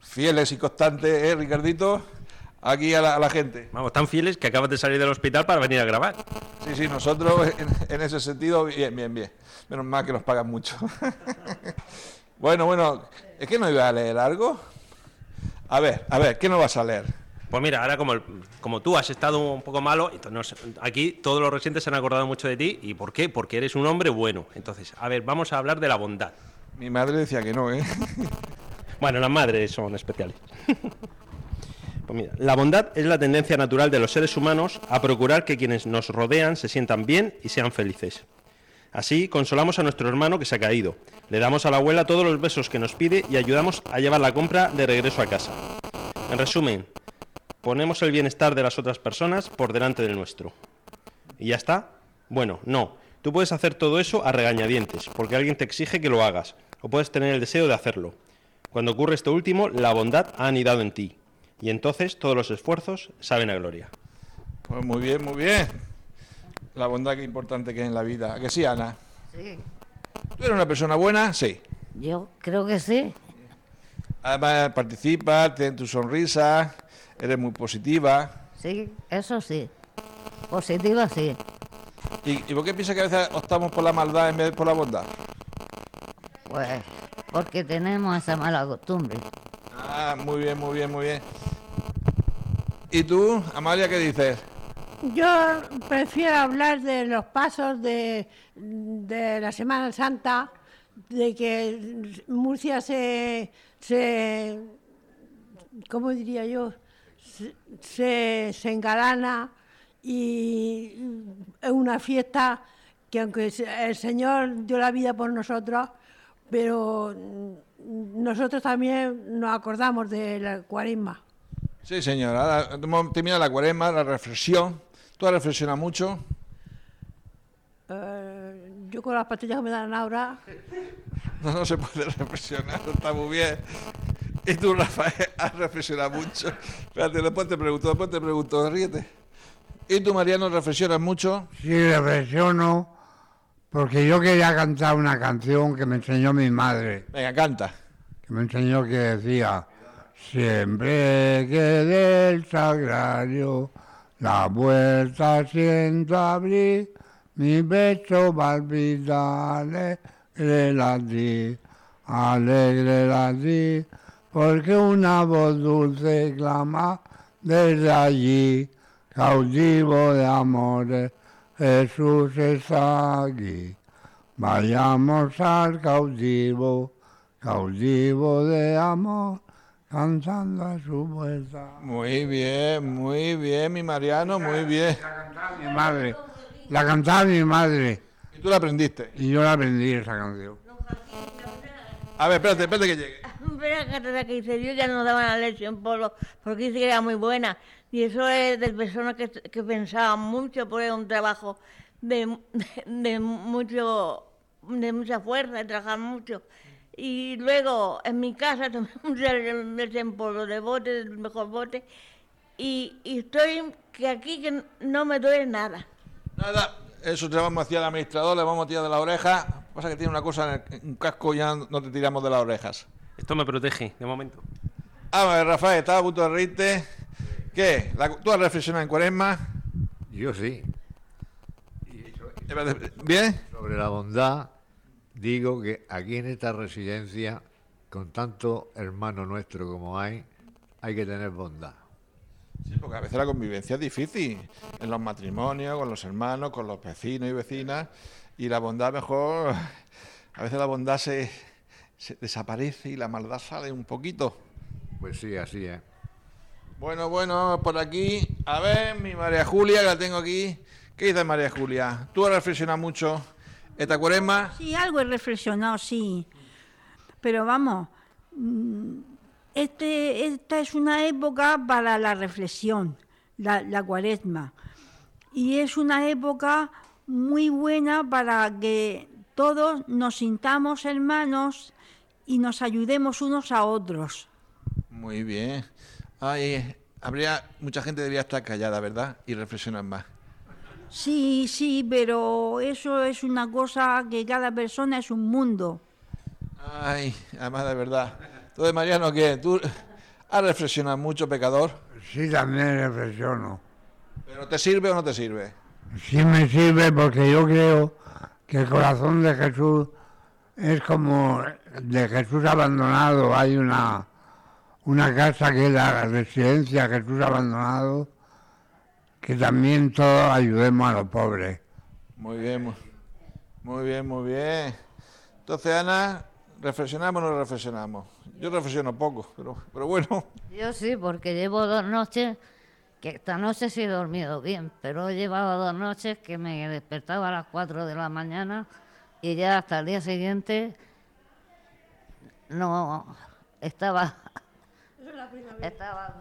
Fieles y constantes, ¿eh, Ricardito? Aquí a la, gente. Vamos, tan fieles que acabas de salir del hospital para venir a grabar. Sí, sí, nosotros en, ese sentido, bien, bien, bien. Menos mal que nos pagan mucho. bueno, bueno, ¿es que no iba a leer algo? A ver, a ver, ¿qué nos vas a leer? Pues mira, ahora como, como tú has estado un poco malo, aquí todos los residentes se han acordado mucho de ti. ¿Y por qué? Porque eres un hombre bueno. Entonces, a ver, vamos a hablar de la bondad. Mi madre decía que no, ¿eh? bueno, las madres son especiales. pues la bondad es la tendencia natural de los seres humanos a procurar que quienes nos rodean se sientan bien y sean felices. Así consolamos a nuestro hermano que se ha caído, le damos a la abuela todos los besos que nos pide y ayudamos a llevar la compra de regreso a casa. En resumen, ponemos el bienestar de las otras personas por delante del nuestro. ¿Y ya está? Bueno, no. Tú puedes hacer todo eso a regañadientes, porque alguien te exige que lo hagas, o puedes tener el deseo de hacerlo. Cuando ocurre esto último, la bondad ha anidado en ti, y entonces todos los esfuerzos saben a gloria. Pues muy bien, muy bien. La bondad que importante que es en la vida. ¿A que sí, Ana? Sí. ¿Tú eres una persona buena? Sí. Yo creo que sí. Además, participas, tienes tu sonrisa, eres muy positiva. Sí, eso sí. Positiva sí. ¿Y, por qué piensas que a veces optamos por la maldad en vez de por la bondad? Pues porque tenemos esa mala costumbre. Ah, muy bien, muy bien, muy bien. ¿Y tú, Amalia, qué dices? Yo prefiero hablar de los pasos de, la Semana Santa, de que Murcia se, se ¿cómo diría yo? Se, se engalana y es una fiesta que aunque el Señor dio la vida por nosotros, pero nosotros también nos acordamos de la cuaresma. Sí, señora. Termina la cuaresma, la reflexión. ¿Tú has reflexionado mucho? Eh, yo con las pastillas que me dan ahora... No, no se puede reflexionar, está muy bien. ¿Y tú, Rafael, has reflexionado mucho? Espérate, después te pregunto, después te pregunto, ríete. ¿Y tú, Mariano, reflexionas mucho? Sí, reflexiono porque yo quería cantar una canción que me enseñó mi madre. Venga, canta. Que me enseñó que decía, siempre que del sagrario la puerta siento abrir, mi pecho palpita alegre latir, alegre latir, porque una voz dulce clama desde allí, cautivo de amores Jesús está aquí. Vayamos al cautivo, cautivo de amor, cantando a su puerta. Muy bien, muy bien, mi Mariano, muy bien. La cantaba mi madre. La cantaba mi madre. ¿Y tú la aprendiste? Y yo la aprendí esa canción. A ver, espérate, espérate que llegue. Espera, que dice, yo ya nos daban la lección por porque dice que era muy buena. Y eso es de personas que, que pensaban mucho, porque es un trabajo de, de, mucho, de mucha fuerza, de trabajar mucho. Y luego en mi casa tomé un polvo de bote, el mejor bote, y, y, estoy que aquí que no me duele nada. Nada, eso te vamos hacia el administrador, le vamos a tirar de la oreja. Pasa que tiene una cosa en un casco y ya no te tiramos de las orejas. Esto me protege, de momento. A ver, Rafael, estaba a punto de reírte. ¿Qué? ¿Tú has reflexionado en cuaresma? Yo sí. ¿Bien? Sobre la bondad, digo que aquí en esta residencia, con tanto hermano nuestro como hay, hay que tener bondad. Sí, porque a veces la convivencia es difícil, en los matrimonios, con los hermanos, con los vecinos y vecinas, y la bondad mejor, a veces la bondad se, se desaparece y la maldad sale un poquito. Pues sí, así es. Bueno, bueno, por aquí. A ver, mi María Julia, que la tengo aquí. ¿Qué dice María Julia? ¿Tú has reflexionado mucho esta cuaresma? Sí, algo he reflexionado, sí. Pero vamos, mm, este, esta es una época para la reflexión, la, la cuaresma. Y es una época muy buena para que todos nos sintamos hermanos y nos ayudemos unos a otros. Muy bien. Ay, habría mucha gente debería estar callada, ¿verdad? Y reflexionar más. Sí, sí, pero eso es una cosa que cada persona es un mundo. Ay, además de verdad. Entonces, Mariano, ¿qué? ¿Tú has reflexionado mucho, pecador? Sí, también reflexiono. ¿Pero te sirve o no te sirve? Sí me sirve porque yo creo que el corazón de Jesús es como de Jesús abandonado. Hay una, una casa que es la residencia Jesús abandonado, que también todos ayudemos a los pobres. Muy bien, mu- muy bien, muy bien. Entonces, Ana, ¿reflexionamos o no reflexionamos? Yo reflexiono poco, pero, pero bueno. Yo sí, porque llevo dos noches, que esta noche sí he dormido bien, pero he llevado dos noches que me despertaba a las 4 de la mañana y ya hasta el día siguiente no estaba... Estaba...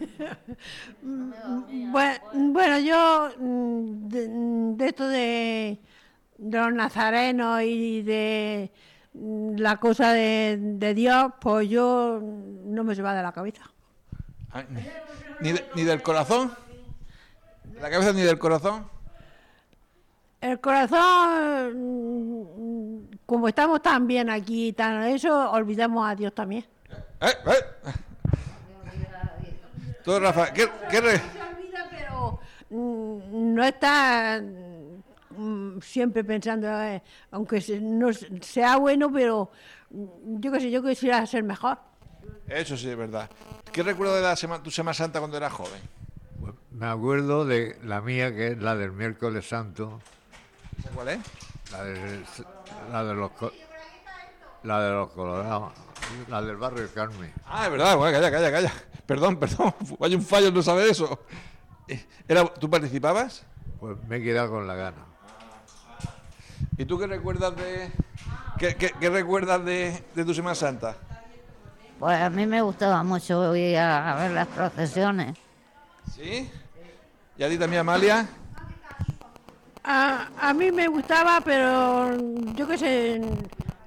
Bue- Bueno, yo mm, de, de esto de, de los nazarenos y de mm, la cosa de, de Dios, pues yo mm, no me se va de la cabeza. Ay, ni, ni de- ni del corazón. ¿De la cabeza ni del corazón? El corazón, mm, como estamos tan bien aquí, y tan eso, olvidamos a Dios también. ¿Eh? ¿Eh? Tú, Rafa, ¿qué, qué re- Se olvida, pero mm, no está mm, siempre pensando, eh, aunque no se- sea bueno, pero mm, yo qué sé, yo quisiera ser mejor. Eso sí es verdad. ¿Qué recuerdo de la sema- tu Semana Santa cuando eras joven? Pues me acuerdo de la mía, que es la del miércoles santo, ¿Sabes cuál es? la de, la de los la de los colorados, la del barrio Carmen. Ah, es verdad, bueno, calla, calla, calla. Perdón, perdón, hay un fallo en no saber eso. Eh, Era, ¿Tú participabas? Pues me he quedado con la gana. ¿Y tú qué recuerdas de qué, qué- qué recuerdas de, de tu Semana Santa? Pues a mí me gustaba mucho ir a, a ver las procesiones. ¿Sí? ¿Y a ti también, Amalia? A, a mí me gustaba, pero yo qué sé,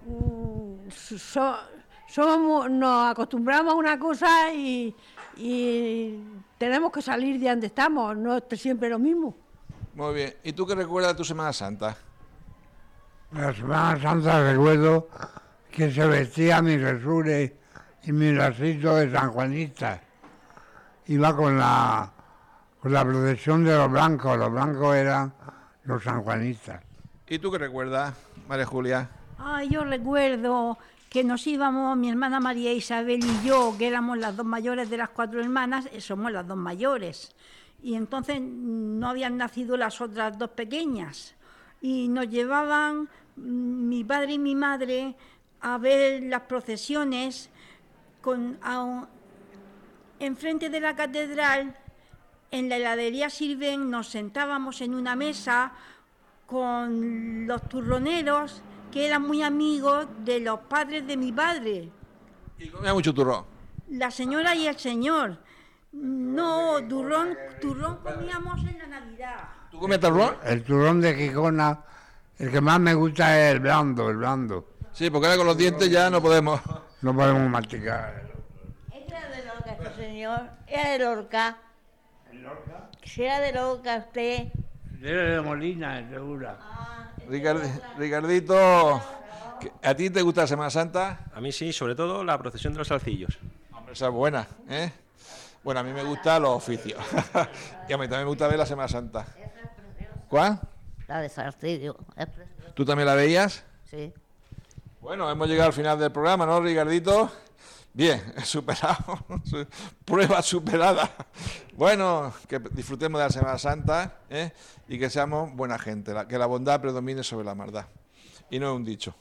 mm, so- somos, nos acostumbramos a una cosa y, y tenemos que salir de donde estamos, no es siempre lo mismo. Muy bien. ¿Y tú qué recuerdas de tu Semana Santa? La Semana Santa recuerdo que se vestía mi resure y mi lacito de San Juanista. Iba con la, con la procesión de los blancos, los blancos eran los sanjuanistas. ¿Y tú qué recuerdas, María Julia? Ay, yo recuerdo que nos íbamos, mi hermana María Isabel y yo, que éramos las dos mayores de las cuatro hermanas, eh, somos las dos mayores. Y entonces mm, no habían nacido las otras dos pequeñas. Y nos llevaban mm, mi padre y mi madre a ver las procesiones con, a enfrente de la catedral. En la heladería Sirven nos sentábamos en una mesa con los turroneros que eran muy amigos de los padres de mi padre, Y comía mucho turrón. la señora y el señor. No, turrón, turrón comíamos en la Navidad. ¿Tú comías turrón? El turrón de Gijona, el que más me gusta es el blando, el blando. Sí, porque ahora con los dientes ya no podemos. No podemos masticar. Este era de Lorca, este señor. Era de Lorca. Si era de Lorca usted. de Molina, segura. Ricard- Ricardito, ¿qué- ¿a ti te gusta la Semana Santa? A mí sí, sobre todo la procesión de los salcillos. Hombre, esa es buena, ¿eh? Bueno, a mí me gustan los oficios. y a mí también me gusta ver la Semana Santa. ¿Cuál? La de preciosa. ¿Tú también la veías? Sí. Bueno, hemos llegado al final del programa, ¿no, Ricardito? Bien, superado. Su- Prueba superada. Bueno, que disfrutemos de la Semana Santa ¿eh? y que seamos buena gente, que la bondad predomine sobre la maldad. Y no es un dicho,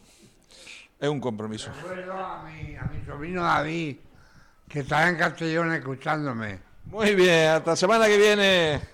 es un compromiso. Recuerdo a mi, a mi sobrino David, que está en Castellón escuchándome. Muy bien, hasta la semana que viene.